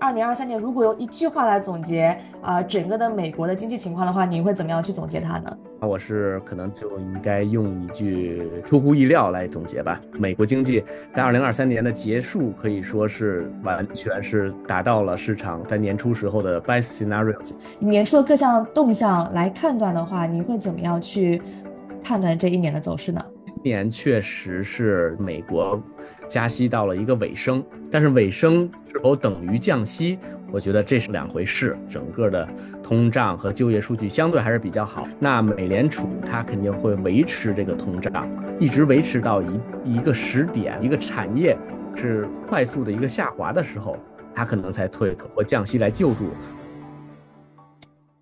二零二三年如果用一句话来总结啊、整个的美国的经济情况的话，你会怎么样去总结它呢？那我是可能就应该用一句出乎意料来总结吧。美国经济在二零二三年的结束可以说是完全是达到了市场在年初时候的 best scenarios。年初的各项动向来判断的话，你会怎么样去判断这一年的走势呢？今年确实是美国加息到了一个尾声，但是尾声是否等于降息，我觉得这是两回事。整个的通胀和就业数据相对还是比较好，那美联储它肯定会维持这个通胀，一直维持到一一个时点，一个产业是快速的一个下滑的时候，它可能才退或降息来救助。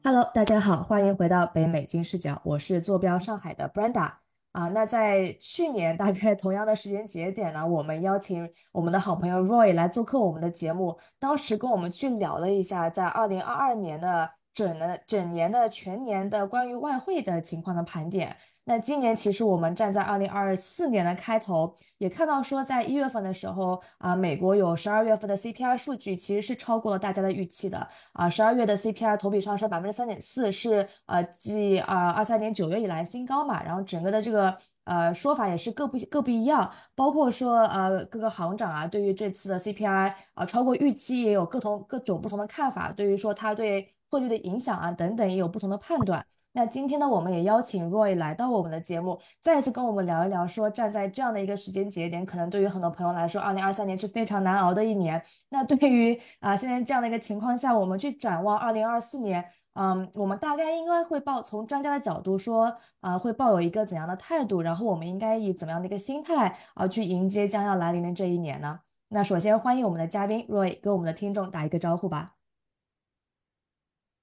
Hello，大家好，欢迎回到北美金视角，我是坐标上海的 Brenda 啊。那在去年大概同样的时间节点呢，我们邀请我们的好朋友 Roy 来做客我们的节目，当时跟我们去聊了一下，在二零二二年的整的整年的全年的关于外汇的情况的盘点。那今年其实我们站在二零二四年的开头，也看到说，在一月份的时候啊，美国有十二月份的 CPI 数据其实是超过了大家的预期的啊，十二月的 CPI 同比上升百分之三点四，是呃继啊二三年九月以来新高嘛，然后整个的这个。呃，说法也是各不各不一样，包括说呃各个行长啊，对于这次的 CPI 啊超过预期也有各同各种不同的看法，对于说它对汇率的影响啊等等也有不同的判断。那今天呢，我们也邀请 Roy 来到我们的节目，再一次跟我们聊一聊，说站在这样的一个时间节点，可能对于很多朋友来说，二零二三年是非常难熬的一年。那对于啊、现在这样的一个情况下，我们去展望二零二四年，嗯，我们大概应该会抱从专家的角度说，啊、会抱有一个怎样的态度，然后我们应该以怎么样的一个心态啊、去迎接将要来临的这一年呢？那首先欢迎我们的嘉宾 Roy 跟我们的听众打一个招呼吧。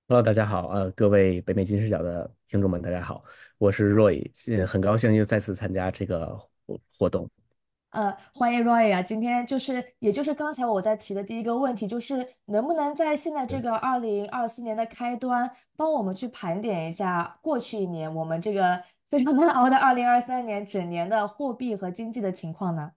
Hello，大家好，呃，各位北美金视角的听众们，大家好，我是 Roy，呃很高兴又再次参加这个活活动。呃，欢迎 Roy 啊！今天就是，也就是刚才我在提的第一个问题，就是能不能在现在这个二零二四年的开端，帮我们去盘点一下过去一年我们这个 非常难熬的二零二三年整年的货币和经济的情况呢？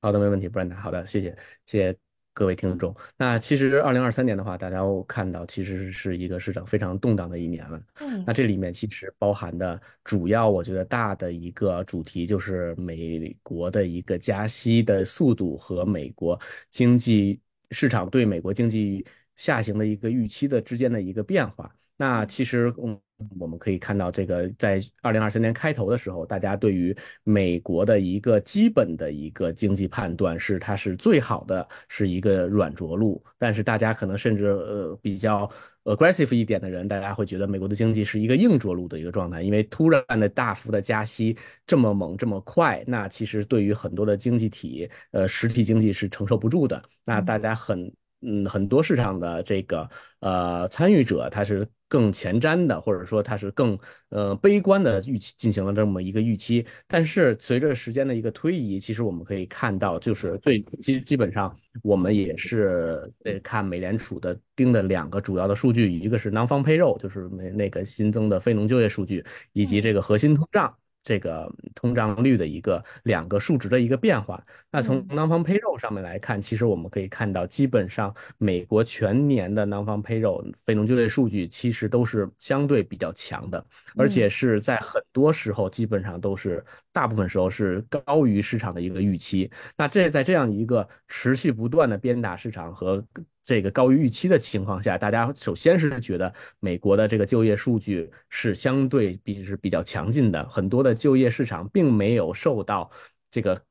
好的，没问题，Brenda。好的，谢谢，谢谢各位听众。那其实二零二三年的话，大家都看到，其实是一个市场非常动荡的一年了。嗯那这里面其实包含的主要，我觉得大的一个主题就是美国的一个加息的速度和美国经济市场对美国经济下行的一个预期的之间的一个变化。那其实，嗯，我们可以看到，这个在二零二三年开头的时候，大家对于美国的一个基本的一个经济判断是它是最好的，是一个软着陆。但是大家可能甚至呃比较 aggressive 一点的人，大家会觉得美国的经济是一个硬着陆的一个状态，因为突然的大幅的加息这么猛这么快，那其实对于很多的经济体，呃，实体经济是承受不住的。那大家很。嗯，很多市场的这个呃参与者，他是更前瞻的，或者说它是更呃悲观的预期进行了这么一个预期。但是随着时间的一个推移，其实我们可以看到，就是最基基本上我们也是得看美联储的盯的两个主要的数据，一个是南方配肉就是那那个新增的非农就业数据，以及这个核心通胀。这个通胀率的一个两个数值的一个变化。那从嗯 non-farm payroll 上面来看，其实我们可以看到，基本上美国全年的 non-farm payroll 非农就业数据其实都是相对比较强的，而且嗯是在很多时候基本上都是大部分时候是高于市场的一个预期。那这在这样一个持续不断的鞭打市场和这个高于预期的情况下，大家首先是觉得美国的这个就业数据是相对比是比较强劲的，很多的就业市场并没有受到这个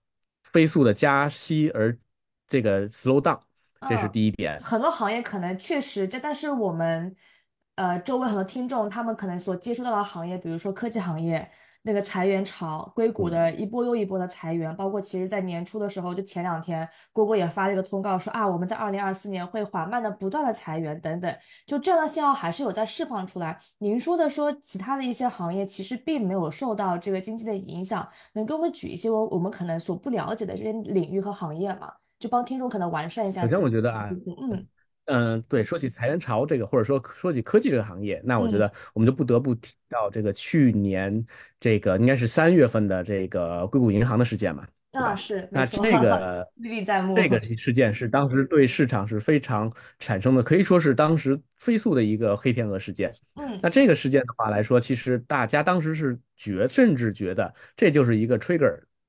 飞速的加息而这个 slow down，这是嗯，第一点。很多行业可能确实这，但是我们呃周围很多听众他们可能所接触到的行业，比如说科技行业那个裁员潮，硅谷的嗯，一波又一波的裁员，包括其实在年初的时候，就前两天谷歌也发了一个通告说啊，我们在二零二四年会缓慢的不断的裁员等等，就这样的信号还是有在释放出来。您说的说其他的一些行业其实并没有受到这个经济的影响，能给我们举一些我我们可能所不了解的这些领域和行业吗？就帮听众可能完善一下首先我觉得啊。嗯嗯，对，说起裁员潮这个，或者说说起科技这个行业，那我觉嗯得我们就不得不提到这个去年这个应该是三月份的这个硅谷银行的事件嘛。对啊，是那，这个历历在目。这个事件是当时对市场是非常产生的，可以说是当时飞速的一个黑天鹅事件。嗯那这个事件的话来说，其实大家当时是觉，甚至觉得这就是一个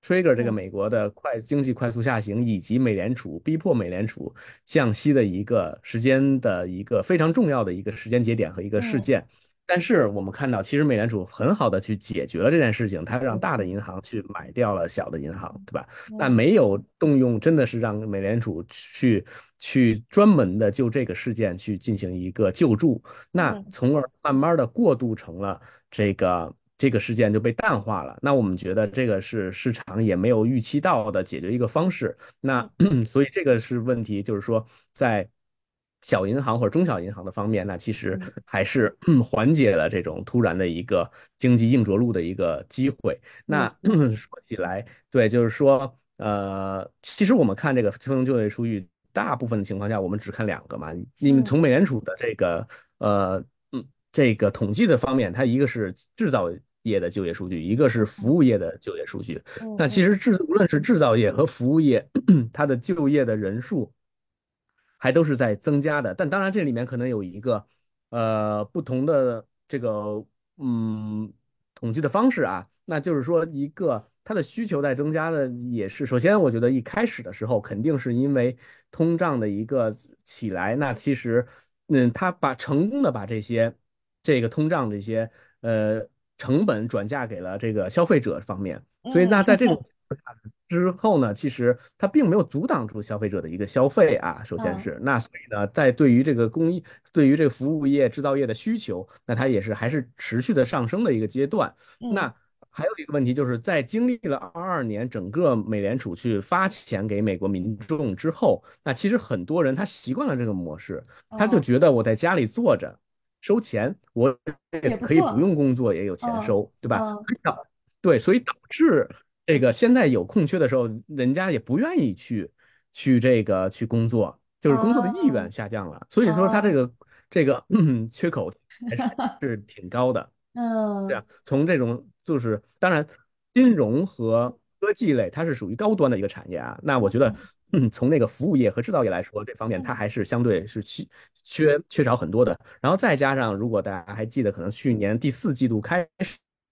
trigger，trigger 这个嗯美国的快经济快速下行，以及美联储逼迫美联储降息的一个时间的一个非常重要的一个时间节点和一个事嗯，件。但是我们看到，其实美联储很好的去解决了这件事情，它让。大的银行去买掉了小的银行，对吧？但嗯没有动用，真的是让美联储去去专门的就这个事件去进行一个救助，那嗯从而慢慢的过渡成了这个这个事件就被淡化了。那我们觉得这个是市场也没有预期到的解决一个方式。那嗯 所以这个是问题，就是说在小银行或者中小银行的方面，那其实嗯还是 缓解了这种突然的一个经济硬着陆的一个机会。那。说起来，对，就是说，呃，其实我们看这个非农就业数据，大部分的情况下，我们只看两个嘛。因为嗯从美联储的这个呃嗯这个统计的方面，它一个是制造业的就业数据，一个是服务业的就业数据。那其实制无论是制造业和服务业，它的就业的人数。还都是在增加的。但当然，这里面可能有一个呃不同的这个嗯统计的方式啊，那就是说一个它的需求在增加的也是，首先我觉得一开始的时候肯定是因为通胀的一个起来，那其实嗯，它把成功的把这些这个通胀这些呃成本转嫁给了这个消费者方面。所以嗯那在这种之后呢，其实它并没有阻挡住消费者的一个消费啊。首先嗯是那，所以呢，在对于这个工艺、对于这个服务业、制造业的需求，那它也是还是持续的上升的一个阶段。嗯那还有一个问题就是在经历了二二年整个美联储去发钱给美国民众之后，那其实很多人他习惯了这个模式，他就哦，觉得我在家里坐着收钱，我也可以不。用工作也有钱嗯收，对吧？对，所以导致这个现在有空缺的时候，人家也不愿意去去这个去工作，就是工作的意哦愿下降了。所以说他这哦，个这个 缺口还是 是挺高的。这嗯样从这种就是当然，金融和科技类它是属于高端的一个产业啊。那我觉得，嗯嗯，从那个服务业和制造业来说，这方面它嗯还是相对是缺缺缺少很多的。然后再加上，如果大家还记得，可能去年第四季度开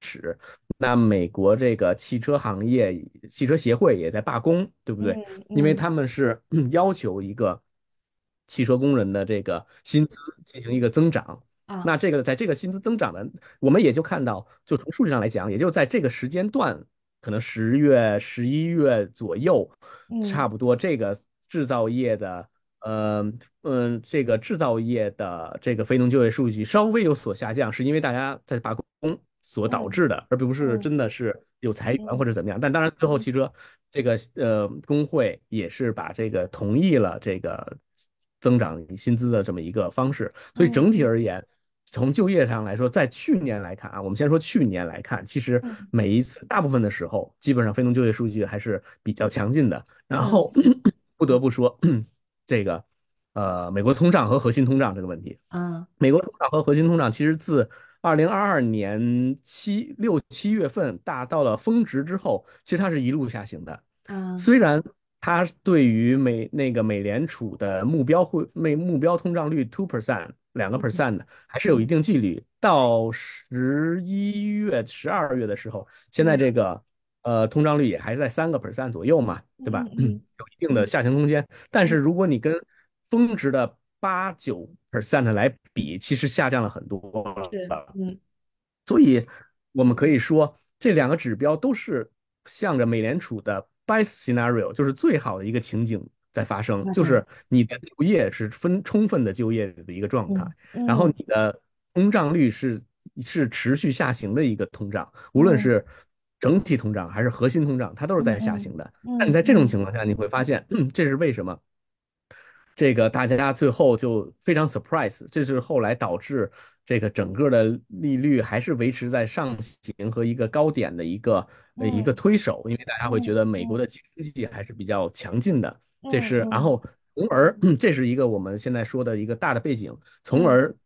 始，那美国这个汽车行业汽车协会也在罢工，对不对？嗯因为嗯他们是嗯要求一个汽车工人的这个薪资进行一个增长。那啊这个在这个薪资增长的，我们也就看到，就从数据上来讲，也就在这个时间段，可能十月、十一月左右，差嗯不多这个制造业的，呃、嗯，这个制造业的这个非农就业数据稍微有所下降，是因为大家在罢工所导嗯致的，而并不是嗯。真的是有裁员或嗯。者怎么样。但当然，最后嗯。汽车这个呃工会也是把这个同意了这个增长薪资的这么一个方式，所以整体嗯。而言。从就业上来说，在去年来看啊，我们先说去年来看，其实嗯每一次大部分的时候，基本上非农就业数据还是比较强劲的。然后嗯不得不说，这个呃，美国通胀和核心通胀这个问题，啊美国通胀和核心通胀其实自二零二二年七六七月份达到了峰值之后，其实它是一路下行的。啊虽然它对于美那个美联储的目标会目目标通胀率 two percent 两个嗯 percent 的，还是有一嗯定距离。到十一月、十二月的时候，现在嗯这个呃通胀率也还在三个 percent 左右嘛，对吧？嗯 有一定的嗯下行空间。但是嗯如果你跟峰值的八九 percent 来比，其实下降了很多是了。嗯所以我们可以说，这两个指标都是向着美联储的 best scenario，就是最好的一个情景在发生，就嗯是你的就业是分充分的就业的一个状态，嗯然后嗯。你的通胀率是是持续下行的一个通胀，无论嗯。是整体通胀还是核心通胀，它都是在下嗯行的。那你在这种情况下，你会发现，嗯这是为什么？这个大家最后就非常 surprise，这是后来导致这个整个的利率还是维持在上行和一个高点的一个呃一个嗯推手，因为大家会觉嗯得美国嗯。的经济还是比较强劲的，这是然后从而 这是一个我们现在说的一个大的背景，从嗯而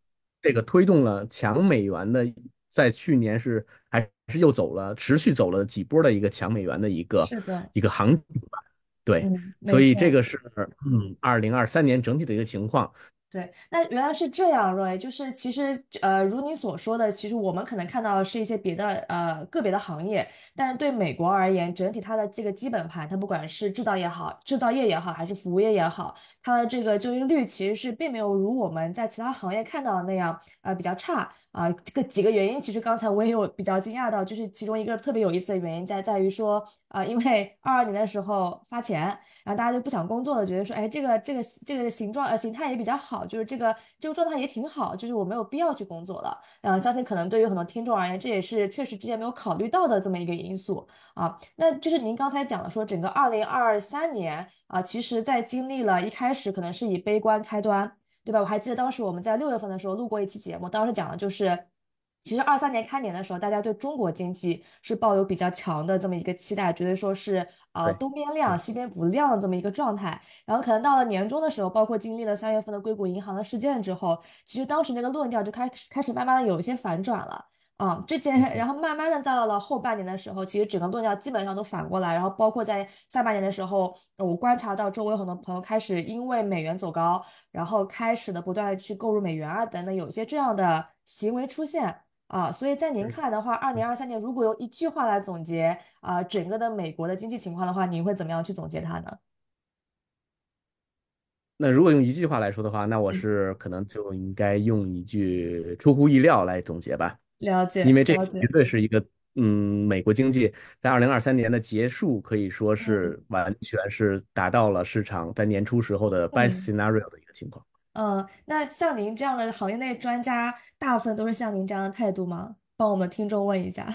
这个推动了强美元的，在去年是还是又走了，持续走了几波的一个强美元的一个，一个行情吧。对，所以这。个是嗯，二零二三年整体的一个情况。对，那原来是这样，Roy，就是其实呃，如你所说的，其实我们可能看到的是一些别的呃个别的行业，但是对美国而言，整体它的这个基本盘，它不管是制造业好，制造业也好，还是服务业也好，它的这个就业率其实是并没有如我们在其他行业看到的那样呃比较差啊。这个几个原因，其实刚才我也有比较惊讶到，就是其中一个特别有意思的原因在在于说啊，因为二二年的时候发钱。然后大家就不想工作了，觉得说，哎，这个这个这个形状呃形态也比较好，就是这个这个状态也挺好，就是我没有必要去工作了。呃，相信可能对于很多听众而言，这也是确实之前没有考虑到的这么一个因素啊。那就是您刚才讲的说，整个二零二三年啊，其实在经历了一开始可能是以悲观开端，对吧？我还记得当时我们在六月份的时候录过一期节目，当时讲的就是。其实二三年开年的时候，大家对中国经济是抱有比较强的这么一个期待，觉得说是呃，东边亮西边不亮的这么一个状态。然后可能到了年终的时候，包括经历了三月份的硅谷银行的事件之后，其实当时那个论调就开始开始慢慢的有一些反转了。啊、这件，然后慢慢的到了后半年的时候，其实整个论调基本上都反过来，然后包括在下半年的时候，我观察到周围很多朋友开始因为美元走高，然后开始的不断的去购入美元啊等等，有些这样的行为出现。啊，所以在您。看来的话，二零二三年如果用一句话来总结啊，整个的美国的经济情况的话，您会怎么样去总结它呢？那如果用一句话来说的话，那我嗯，是可能就应该用一句出乎意料来总结吧，了解，因为这绝，对是一个，嗯，美国经济在二零二三年的结束可以说嗯是完全是达到了市场在年初时候的 best 嗯 scenario 的一个情况。嗯，那像您这样的行业内专家，大部分都是像您这样的态度吗？帮我们听众问一下。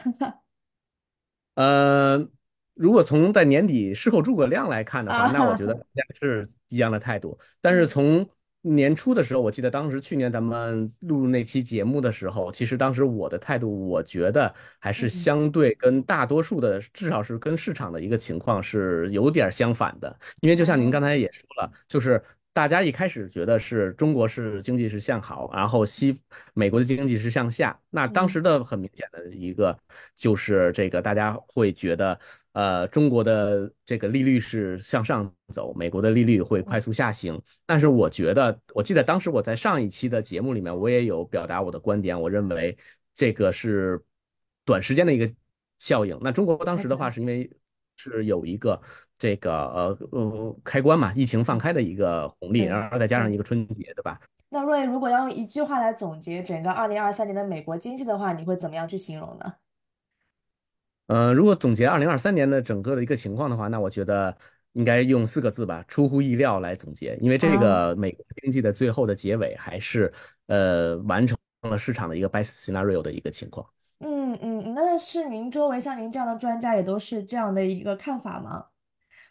呃，如果从在年底事后诸葛亮来看的话，那我觉得啊，大家是一样的态度。但是嗯从年初的时候，我记得当时去年咱们录那期节目的时候，其实当时我的态度，我觉得还是嗯相对跟大多数的，至少是跟市场的一个情况是有点儿相反的。因为就像您刚哦，才也说了，就是大家一开始觉得是中国是经济是向好，然后西美国的经济是向下。那当嗯时的很明显的一个就是这个大家会觉得，呃，中国的这个利率是向上走，美国的利率会快速下行。但是我觉得，我记得当时我在上一期的节目里面，我也有表达我的观点，我认为这个是短时间的一个效应。那中国当时的话是因为是有一个这个呃呃开关嘛，疫情放嗯，开的一个红利，然后再加上一。个春节，对吧？那瑞，如果要用一句话来总结整个二零二三年的美国经济的话，你会怎么样去形容呢？呃，如果总结二零二三年的整个的一个情况的话，那我觉得应该用四个字吧，出乎意料来总结。因为这啊，个美国经济的最后的结尾还是呃完成了市场的一个 best scenario 的一个情况。嗯嗯，嗯那是您周围像您这样的专家也都是这样的一个看法吗？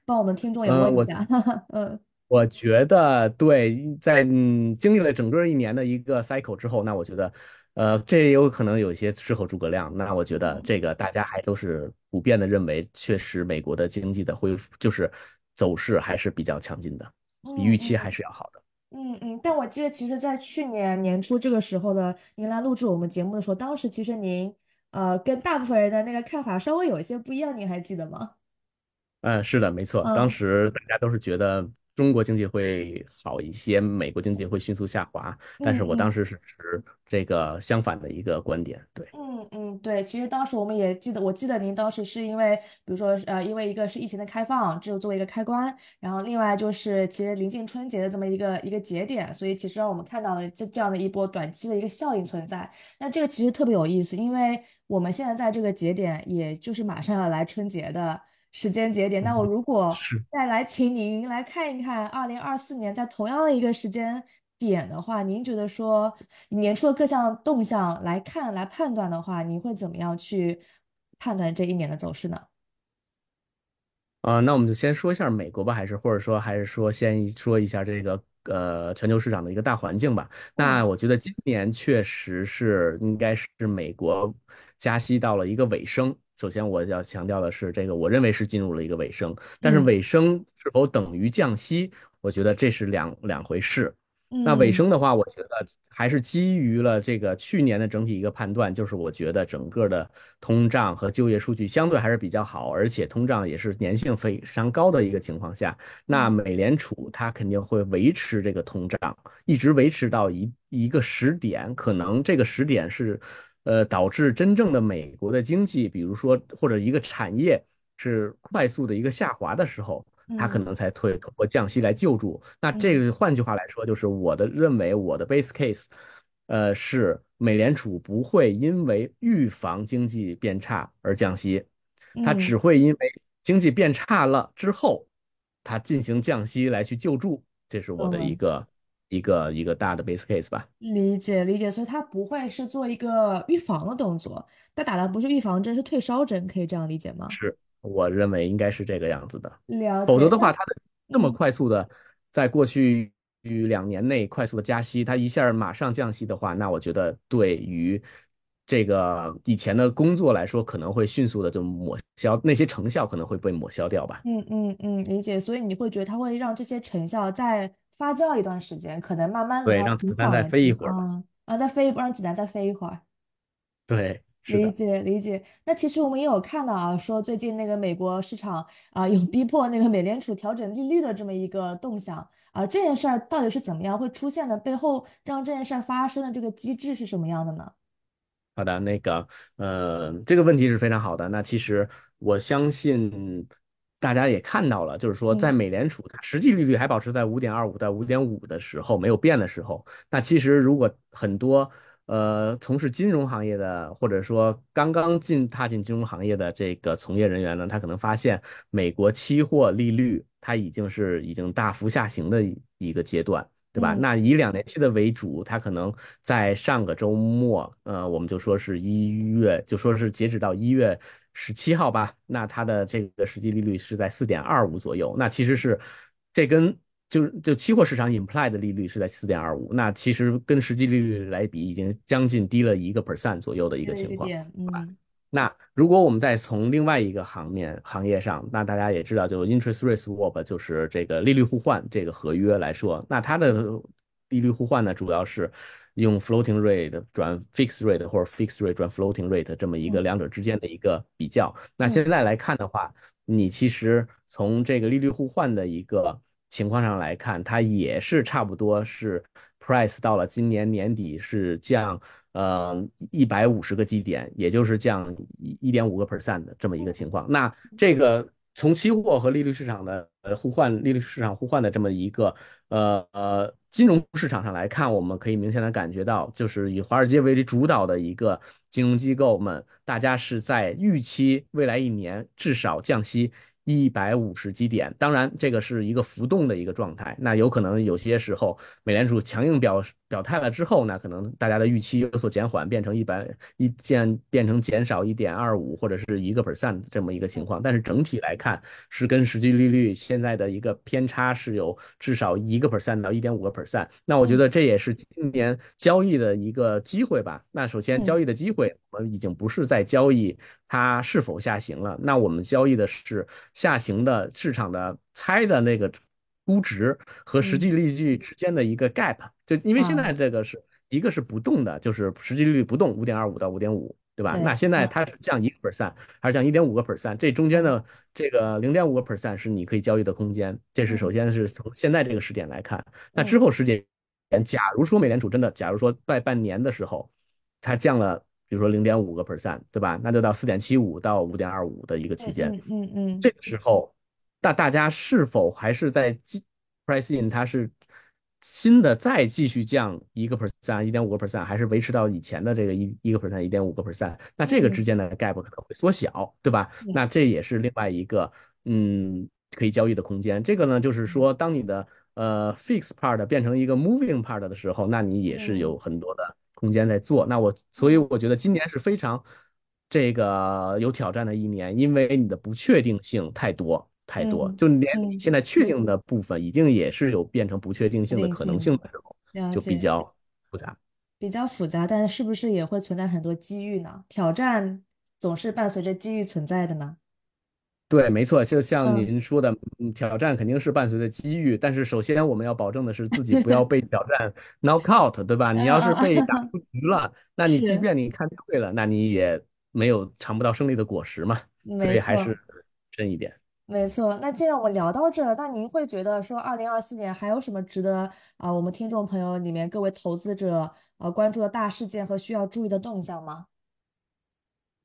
帮我们听众也问一下。嗯我觉得对，在嗯经历了整个一年的一个 cycle 之后，那我觉得，呃，这也有可能有一些事后诸葛亮。那我觉得嗯这个大家还都是普遍的认为，确实美国的经济的恢复就是走势还是比较强劲的，比预期还是要好的。嗯嗯，但我记得其实，在去年年初这个时候的您来录制我们节目的时候，当时其实您呃跟大部分人的那个看法稍微有一些不一样，您还记得吗？嗯，是的，没错，当嗯时大家都是觉得中国经济会好一些，美国经济会迅速下滑，但是我当时是持这个相反的一个观点，对。嗯嗯，对，其实当时我们也记得，我记得您当时是因为，比如说，呃，因为一个是疫情的开放，只有作为一个开关，然后另外就是其实临近春节的这么一个一个节点，所以其实让我们看到了这这样的一波短期的一个效应存在。那这个其实特别有意思，因为我们现在在这个节点，也就是马上要来春节的时间节点。那我如果。再来请您来看一看，二零二四年在同样的一个时间点的话，您觉得说年初的各项动向来看来判断的话，您会怎么样去判断这一年的走势呢？啊、那我们就先说一下美国吧，还是或者说还是说先说一下这个呃全球市场的一个大环境吧。那嗯我觉得今年确实是应该是美国加息到了一个尾声。首先我要强调的是，这个我认为是进入了一个尾声，但是嗯。尾声是否等于降息，我觉得这是两两回事。那尾嗯。声的话，我觉得还是基于了这个去年的整体一个判断，就是我觉得整个的通胀和就业数据相对还是比较好，而且通胀也是粘性非常高的一个情况下，那嗯。美联储它肯定会维持这个通胀，一直维持到一一个时点，可能这个时点是，呃，导致真正的美国的经济，比如说或者一个产业是快速的一个下滑的时候。它可嗯能才会通过降息来救助。那这嗯个换句话来说，就是我的认为我的 base case，呃，是美联储不会因为预防经济变差而降息，它嗯，只会因为经济变差了之后，它进行降息来去救助。这是我的一。个一个一个大的 base case 吧。理解理解，所以它不会是做一个预防的动作，它打的不是预防针，是退烧针，可以这样理解吗？是，我认为应该是这个样子的。了解，否则的话，那它的那么嗯。快速的，在过去两年内快速的加息，它一下马上降息的话，那我觉得对于这个以前的工作来说，可能会迅速的就抹消，那些成效可能会被抹消掉吧。嗯嗯嗯，理解。所以你会觉得它会让这些成效再发酵一段时间，可能慢慢的让子弹再飞一会儿吧。啊，然后再飞一波，让子弹再飞一会儿。对，是理的。解理解。那其实我们也有看到啊，说最近那个美国市场啊，有逼迫那个美联储调整利率的这么一个动向啊，这件事儿到底是怎么样会出现的？背后让这件事儿发生的这个机制是什么样的呢？好的，那个，呃，这个问题是非常好的。那其实我相信大家也看到了，就是说，在嗯美联储它实际利率还保持在五点二五到五点五的时候没有变的时候，那其实如果很多呃从事金融行业的，或者说刚刚进踏进金融行业的这个从业人员呢，他可能发现美国期货利率它已经是已经大幅下行的一一个阶段。对吧？嗯那以两年期的为主，它可能在上个周末，呃，我们就说是一月，就说是截止到一月十七号吧。那它的这个实际利率是在四点二五左右。那其实是这跟就是就期货市场 imply 的利率是在四点二五，那其实跟实际利率来比，已经将近低了一个 percent 左右的一个情况。嗯那如果我们再从另外一个行面行业上，那大家也知道，就 interest rate swap 就是这个利率互换这个合约来说，那它的利率互换呢，主要是用 floating rate 转 fixed rate 或者 fixed rate 转 floating rate 这么一个嗯两者之间的一个比较。那嗯现在来看的话，你其实从这个利率互换的一个情况上来看，它也是差不多是 price 到了今年年底是降。呃，一百五十个基点，也就是降一一点五个 percent 的这么一个情况。那这个从期货和利率市场的呃互换，利率市场互换的这么一个呃呃金融市场上来看，我们可以明显的感觉到，就是以华尔街为主导的一个金融机构们，大家是在预期未来一年至少降息。一百五十基点，当然这个是一个浮动的一个状态，那有可能有些时候美联储强硬表表态了之后呢，可能大家的预期有所减缓，变成一百一减变成减少一点二五或者是一个 percent 这么一个情况，但是整体来看是跟实际利率现在的一个偏差是有至少一个 percent 到一点五个 percent，那我觉嗯。得这也是今年交易的一个机会吧。那首先嗯。交易的机会，我们已经不是在交易它是否下行了，那我们交易的是下行的市场的猜的那个估值和实嗯。际利率之间的一个 gap，就因为现啊，在这个是一个是不动的，就是实际利率不动，五点二五到五点五，对吧？那，现在嗯它是降一个 percent 还是降一点五个 percent？这中间嗯的这个零点五个 percent 是你可以交易的空间，这是首嗯先是从现在这个时点来看。那嗯之后时间，假如说美联储真的，假如说在半年的时候，它降了，比如说零点五个 percent，对吧？那就到四点七五到五点二五的一个区间。嗯嗯嗯嗯这个时候，大大家是否还是在继 price in 它是新的再继续降一个 percent、一点五个 percent，还是维持到以前的这个一一个 percent、一点五个 percent？那这个之嗯间的 gap 可能会缩小，对吧？嗯那这也是另外一个嗯可以交易的空间。这个呢，就是说当你的呃 fix part 变成一个 moving part 的时候，那你也是嗯有很多的空间在做。那我所以嗯我觉得今年是非常这个有挑战的一年，因为你的不确定性太多太多，嗯就连你嗯，现在确定的部分已经也是有变成不确定性的可能性性的时候，就比。较复杂。比较复杂，但是是不是也会存在很多机遇呢？挑战总是伴随着机遇存在的呢？对，没错，就像嗯，您说的，嗯挑战肯定是伴随着机遇，但是首先我们要保证的是自己不要被挑战 knock out，对吧？你要是被打嗯，出局了，那你即便你看对了，那你也没有尝不到胜利的果实嘛，所以还是没错。深一点。没错，那既然我们聊到这了，那您会觉得说，二零二四年还有什么值得啊、我们听众朋友里面各位投资者呃关注的大事件和需要注意的动向吗？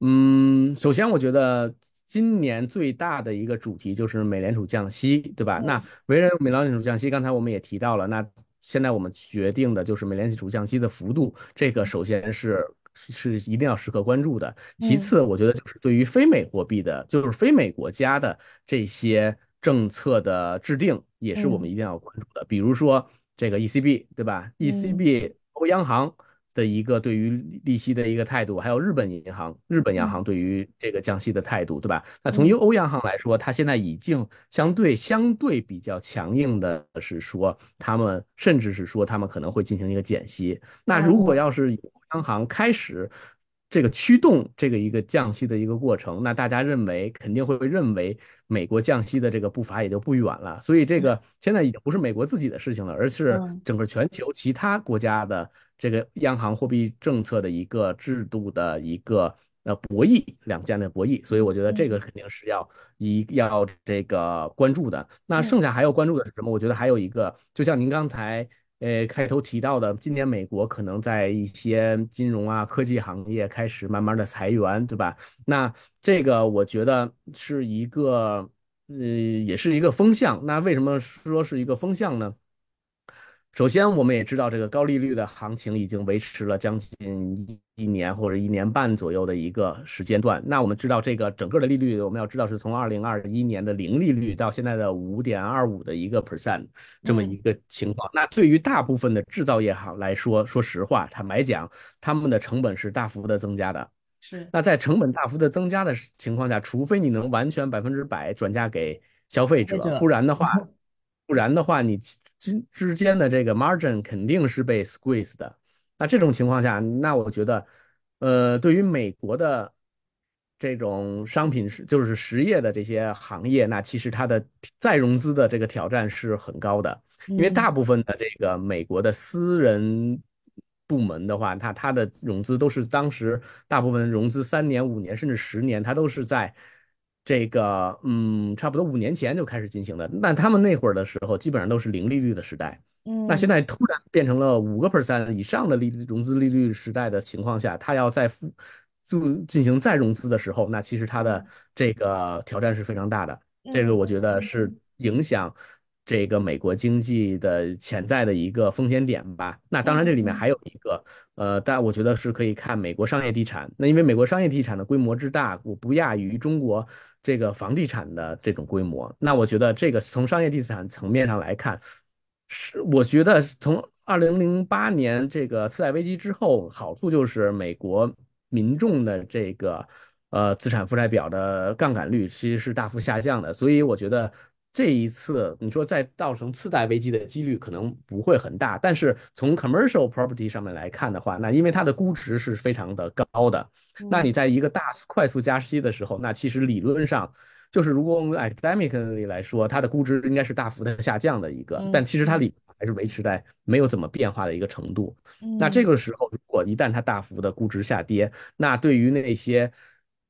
嗯，首先我觉得今年最大的一个主题就是美联储降息，对吧？那嗯为人美联储降息，刚才我们也提到了，那现在我们决定的就是美联储降息的幅度，这个首先是是一定要时刻关注的。其嗯次，我觉得就是对于非美货币的，就是非美国家的这些政策的制定，也是我们嗯一定要关注的。比如说这个 ECB，对吧嗯？ECB 欧央行。的一个对于利息的一个态度，还有日本银行、日本央嗯行对于这个降息的态度，对吧？那从嗯欧央行来说，它现在已经相对相对比较强硬的是说，他们甚至是说他们可能会进行一个减息。那如果哦要是央行开始这个驱动这个一个降息的一个过程，那大家认为肯定会认为美国降息的这个步伐也就不远了。所以这个现在已经不是美国自己的事情了，而是嗯整个全球其他国家的这个央行货币政策的一个制度的一个呃博弈，两家的博弈。所以我觉得这个嗯肯定是要一要这个关注的。那嗯剩下还要关注的是什么？我觉得还有一个，就像您刚才。呃，开头提到的，今年美国可能在一些金融啊、科技行业开始慢慢的裁员，对吧？那这个我觉得是一个，呃，也是一个风向。那为什么说是一个风向呢？首先，我们也知道这个高利率的行情已经维持了将近一一年或者一年半左右的一个时间段。那我们知道这个整个的利率，我们要知道是从二零二一年的零利率到现在的五点二五的一个 percent 这么一嗯个情况。那对于大部分的制造业行来说，说实话，坦白讲，他们的成本是大幅的增加的。是那在成本大幅的增加的情况下，除非你能完全百分之百转嫁给消费者，不然的话，不然的话，你之之间的这个 margin 肯定是被 squeeze 的。那这种情况下，那我觉得，呃，对于美国的这种商品是就是实业的这些行业，那其实它的再融资的这个挑战是很高的。因为大嗯部分的这个美国的私人部门的话，它它的融资都是当时大部分融资三年、五年甚至十年，它都是在这个嗯差不多五年前就开始进行的。那他们那会儿的时候，基本上都是零利率的时代。嗯那现嗯在突然变成了五个 percent 以上的利融资利率时代的情况下，它要再付就进行再融资的时候，那其实它的嗯这个挑战是非常大的。这个我觉嗯得是影响这个美国经济的潜在的一个风险点吧。那当然，这里面还有一个，呃，但我觉得是可以看美国商业地产。那因为美国商业地产的规模之大，我不亚于中国这个房地产的这种规模。那我觉得这个从商业地产层面上来看，是我觉得从二零零八年这个次贷危机之后，好处就是美国民众的这个呃资产负债表的杠杆率其实是大幅下降的，所以我觉得这一次你说再造成次贷危机的几率可能不会很大，但是从 commercial property 上面来看的话，那因为它的估值是非常的高的，那你嗯在一个大快速加息的时候，那其实理论上。就是如果我们 academically 来说，它的估值应该是大幅的下降的一个，但其实它里还是维持在没有怎么变化的一个程度。那这嗯个时候，如果一旦它大幅的估值下跌，那对于那些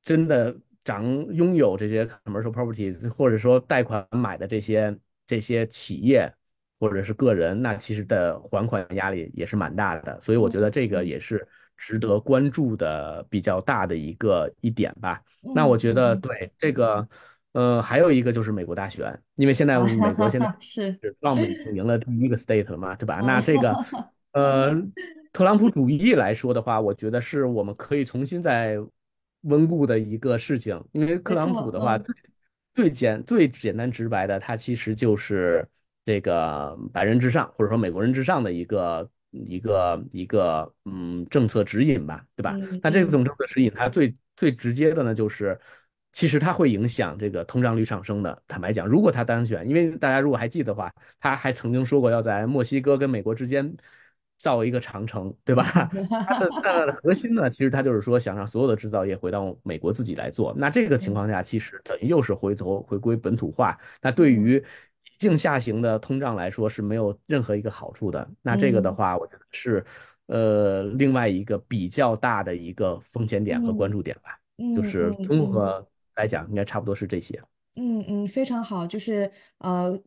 真的掌拥有这些 commercial property 或者说贷款买的这些这些企业或者是个人，那其实的还款压力也是蛮大的。所以我觉得这个也是值得关注的比较大的一个一点吧。那我觉得对这个，呃，还有一个就是美国大选，因为现在美国现在是是 Trump 已经赢了第一个 state 了嘛，对吧？啊那这个，呃，特朗普主义来说的话，我觉得是我们可以重新再温故的一个事情，因为特朗普的话，最最简最简单直白的，他其实就是这个白人至上，或者说美国人至上的一个一个一个嗯政策指引吧，对吧？那这种政策指引，它最最直接的呢，就是其实它会影响这个通胀率上升的。坦白讲，如果他当选，因为大家如果还记得的话，他还曾经说过要在墨西哥跟美国之间造一个长城，对吧？它的它的核心呢，其实它就是说想让所有的制造业回到美国自己来做。那这个情况下，其实等于又是回头回归本土化。那对于已经下行的通胀来说是没有任何一个好处的。那这个的话，我觉得是呃另外一个比较大的一个风险点和关注点吧。就是综合来讲，应该差不多是这些。嗯嗯，非常好，就是呃。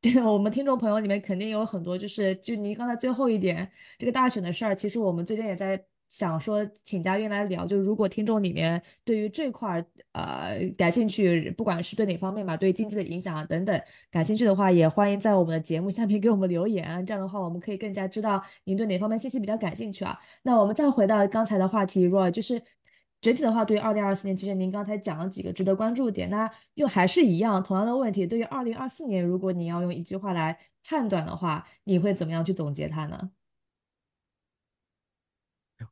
对 我们听众朋友里面肯定有很多，就是就您刚才最后一点这个大选的事儿，其实我们最近也在想说，请嘉宾来聊。就如果听众里面对于这块儿呃感兴趣，不管是对哪方面吧，对经济的影响等等感兴趣的话，也欢迎在我们的节目下面给我们留言。这样的话，我们可以更加知道您对哪方面信息比较感兴趣啊。那我们再回到刚才的话题，Roy，就是。整体的话，对于二零二四年，其实您刚才讲了几个值得关注点，那又还是一样同样的问题。对于二零二四年，如果你要用一句话来判断的话，你会怎么样去总结它呢？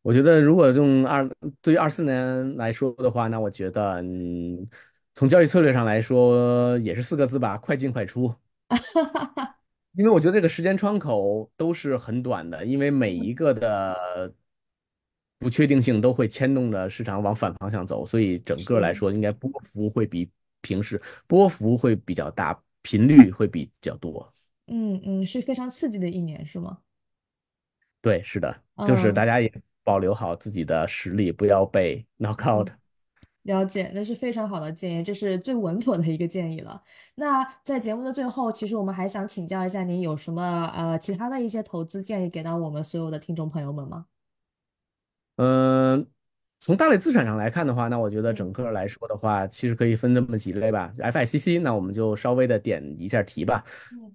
我觉得，如果用二对于二四年来说的话，那我觉得，嗯，从交易策略上来说，也是四个字吧：快进快出。因为我觉得这个时间窗口都是很短的，因为每一个的。不确定性都会牵动着市场往反方向走，所以整个来说，应该波幅会比平时波幅会比较大，频率会比较多。嗯嗯，是非常刺激的一年，是吗？对，是的，就是大家也保留好自己的实力，不要被 knock out。了解，那是非常好的建议，这是最稳妥的一个建议了。那在节目的最后，其实我们还想请教一下您，有什么呃其他的一些投资建议给到我们所有的听众朋友们吗？嗯，从大类资产上来看的话，那我觉得整个来说的话，其实可以分这么几类吧。FICC，那我们就稍微的点一下题吧。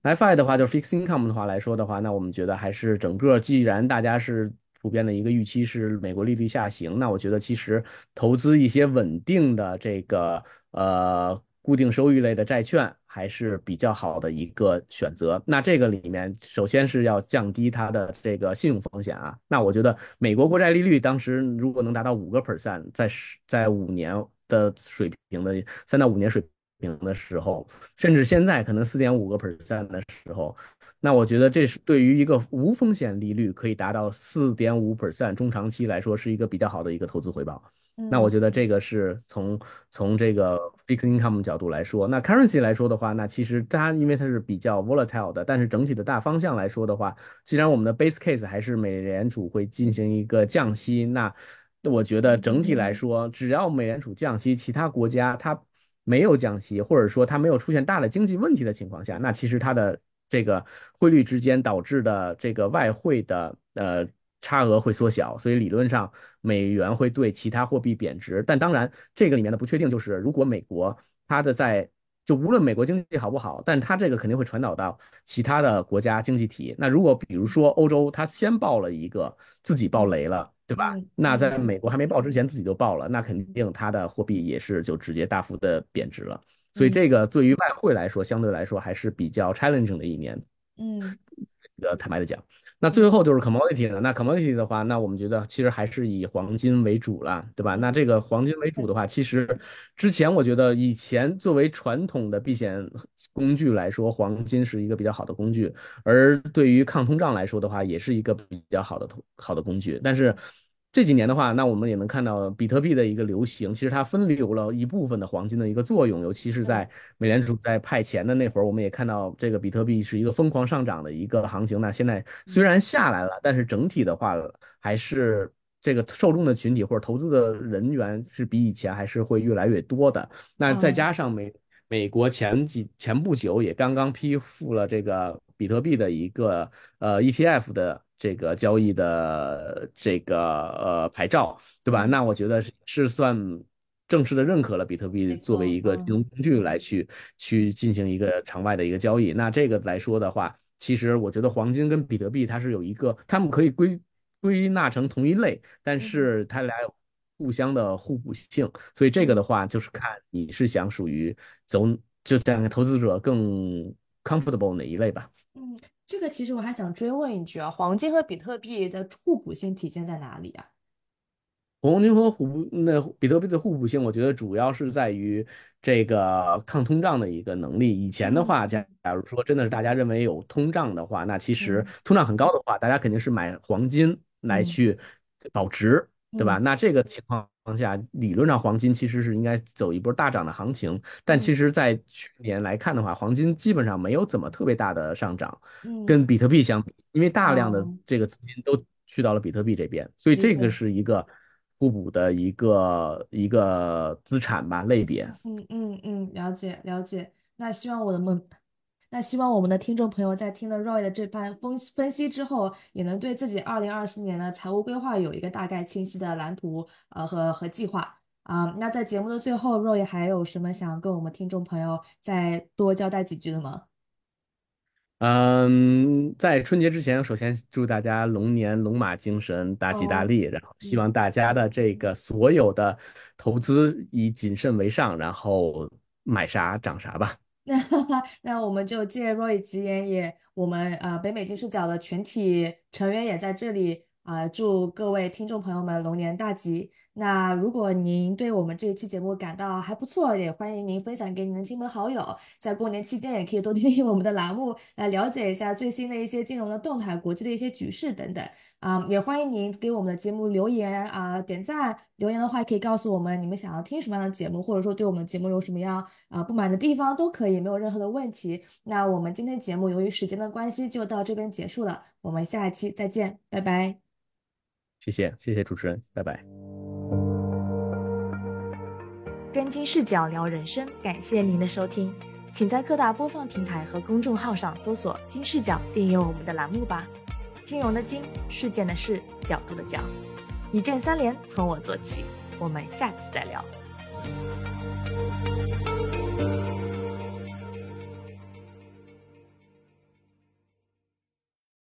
FI 的话，就是 Fixed Income 的话来说的话，那我们觉得还是整个，既然大家是普遍的一个预期是美国利率下行，那我觉得其实投资一些稳定的这个呃固定收益类的债券。还是比较好的一个选择。那这个里面，首先是要降低它的这个信用风险啊。那我觉得美国国债利率当时如果能达到五个 percent，在十在五年的水平的三到五年水平的时候，甚至现在可能四点五个 percent 的时候，那我觉得这是对于一个无风险利率可以达到四点五 percent 中长期来说，是一个比较好的一个投资回报。那我觉得这个是从从这个 fixed income 角度来说，那 currency 来说的话，那其实它因为它是比较 volatile 的，但是整体的大方向来说的话，既然我们的 base case 还是美联储会进行一个降息，那我觉得整体来说，只要美联储降息，其他国家它没有降息，或者说它没有出现大的经济问题的情况下，那其实它的这个汇率之间导致的这个外汇的呃。差额会缩小，所以理论上美元会对其他货币贬值。但当然，这个里面的不确定就是，如果美国它的在就无论美国经济好不好，但它这个肯定会传导到其他的国家经济体。那如果比如说欧洲它先爆了一个自己爆雷了，对吧？那在美国还没爆之前自己就爆了，那肯定它的货币也是就直接大幅的贬值了。所以这个对于外汇来说，相对来说还是比较 challenging 的一年。嗯，呃，坦白的讲。那最后就是 commodity 了。那 commodity 的话，那我们觉得其实还是以黄金为主了，对吧？那这个黄金为主的话，其实之前我觉得以前作为传统的避险工具来说，黄金是一个比较好的工具，而对于抗通胀来说的话，也是一个比较好的好的工具。但是这几年的话，那我们也能看到比特币的一个流行，其实它分流了一部分的黄金的一个作用，尤其是在美联储在派钱的那会儿，我们也看到这个比特币是一个疯狂上涨的一个行情。那现在虽然下来了，但是整体的话还是这个受众的群体或者投资的人员是比以前还是会越来越多的。那再加上美美国前几前不久也刚刚批复了这个比特币的一个呃 ETF 的。这个交易的这个呃牌照，对吧？那我觉得是算正式的认可了比特币作为一个金融工具来去去进行一个场外的一个交易。那这个来说的话，其实我觉得黄金跟比特币它是有一个，他们可以归归纳成同一类，但是它俩有互相的互补性。所以这个的话，就是看你是想属于走就两个投资者更 comfortable 哪一类吧。嗯。这个其实我还想追问一句啊，黄金和比特币的互补性体现在哪里啊？黄金和互补，那比特币的互补性，我觉得主要是在于这个抗通胀的一个能力。以前的话，假假如说真的是大家认为有通胀的话，那其实通胀很高的话，大家肯定是买黄金来去保值，对吧？那这个情况下，理论上黄金其实是应该走一波大涨的行情。但其实，在去年来看的话，黄金基本上没有怎么特别大的上涨，跟比特币相比，因为大量的这个资金都去到了比特币这边，所以这个是一个。互补的一个一个资产吧类别。嗯嗯嗯，了解了解。那希望我的梦，那希望我们的听众朋友在听了 Roy 的这番分分析之后，也能对自己二零二四年的财务规划有一个大概清晰的蓝图，呃和和计划啊。那在节目的最后，Roy 还有什么想跟我们听众朋友再多交代几句的吗？嗯，在春节之前，首先祝大家龙年龙马精神，大吉大利。然后希望大家的这个所有的投资以谨慎为上，然后买啥涨啥吧。那 那我们就借 Roy 吉言，也我们呃北美金视角的全体成员也在这里啊，祝各位听众朋友们龙年大吉。那如果您对我们这一期节目感到还不错，也欢迎您分享给您的亲朋好友。在过年期间，也可以多听听我们的栏目，来了解一下最新的一些金融的动态、国际的一些局势等等。啊，也欢迎您给我们的节目留言啊，点赞。留言的话，可以告诉我们你们想要听什么样的节目，或者说对我们节目有什么样啊不满的地方，都可以，没有任何的问题。那我们今天节目由于时间的关系，就到这边结束了。我们下一期再见，拜拜。谢谢，谢谢主持人，拜拜。跟金视角聊人生，感谢您的收听，请在各大播放平台和公众号上搜索“金视角”，订阅我们的栏目吧。金融的金，事件的事，角度的角，一键三连，从我做起。我们下次再聊。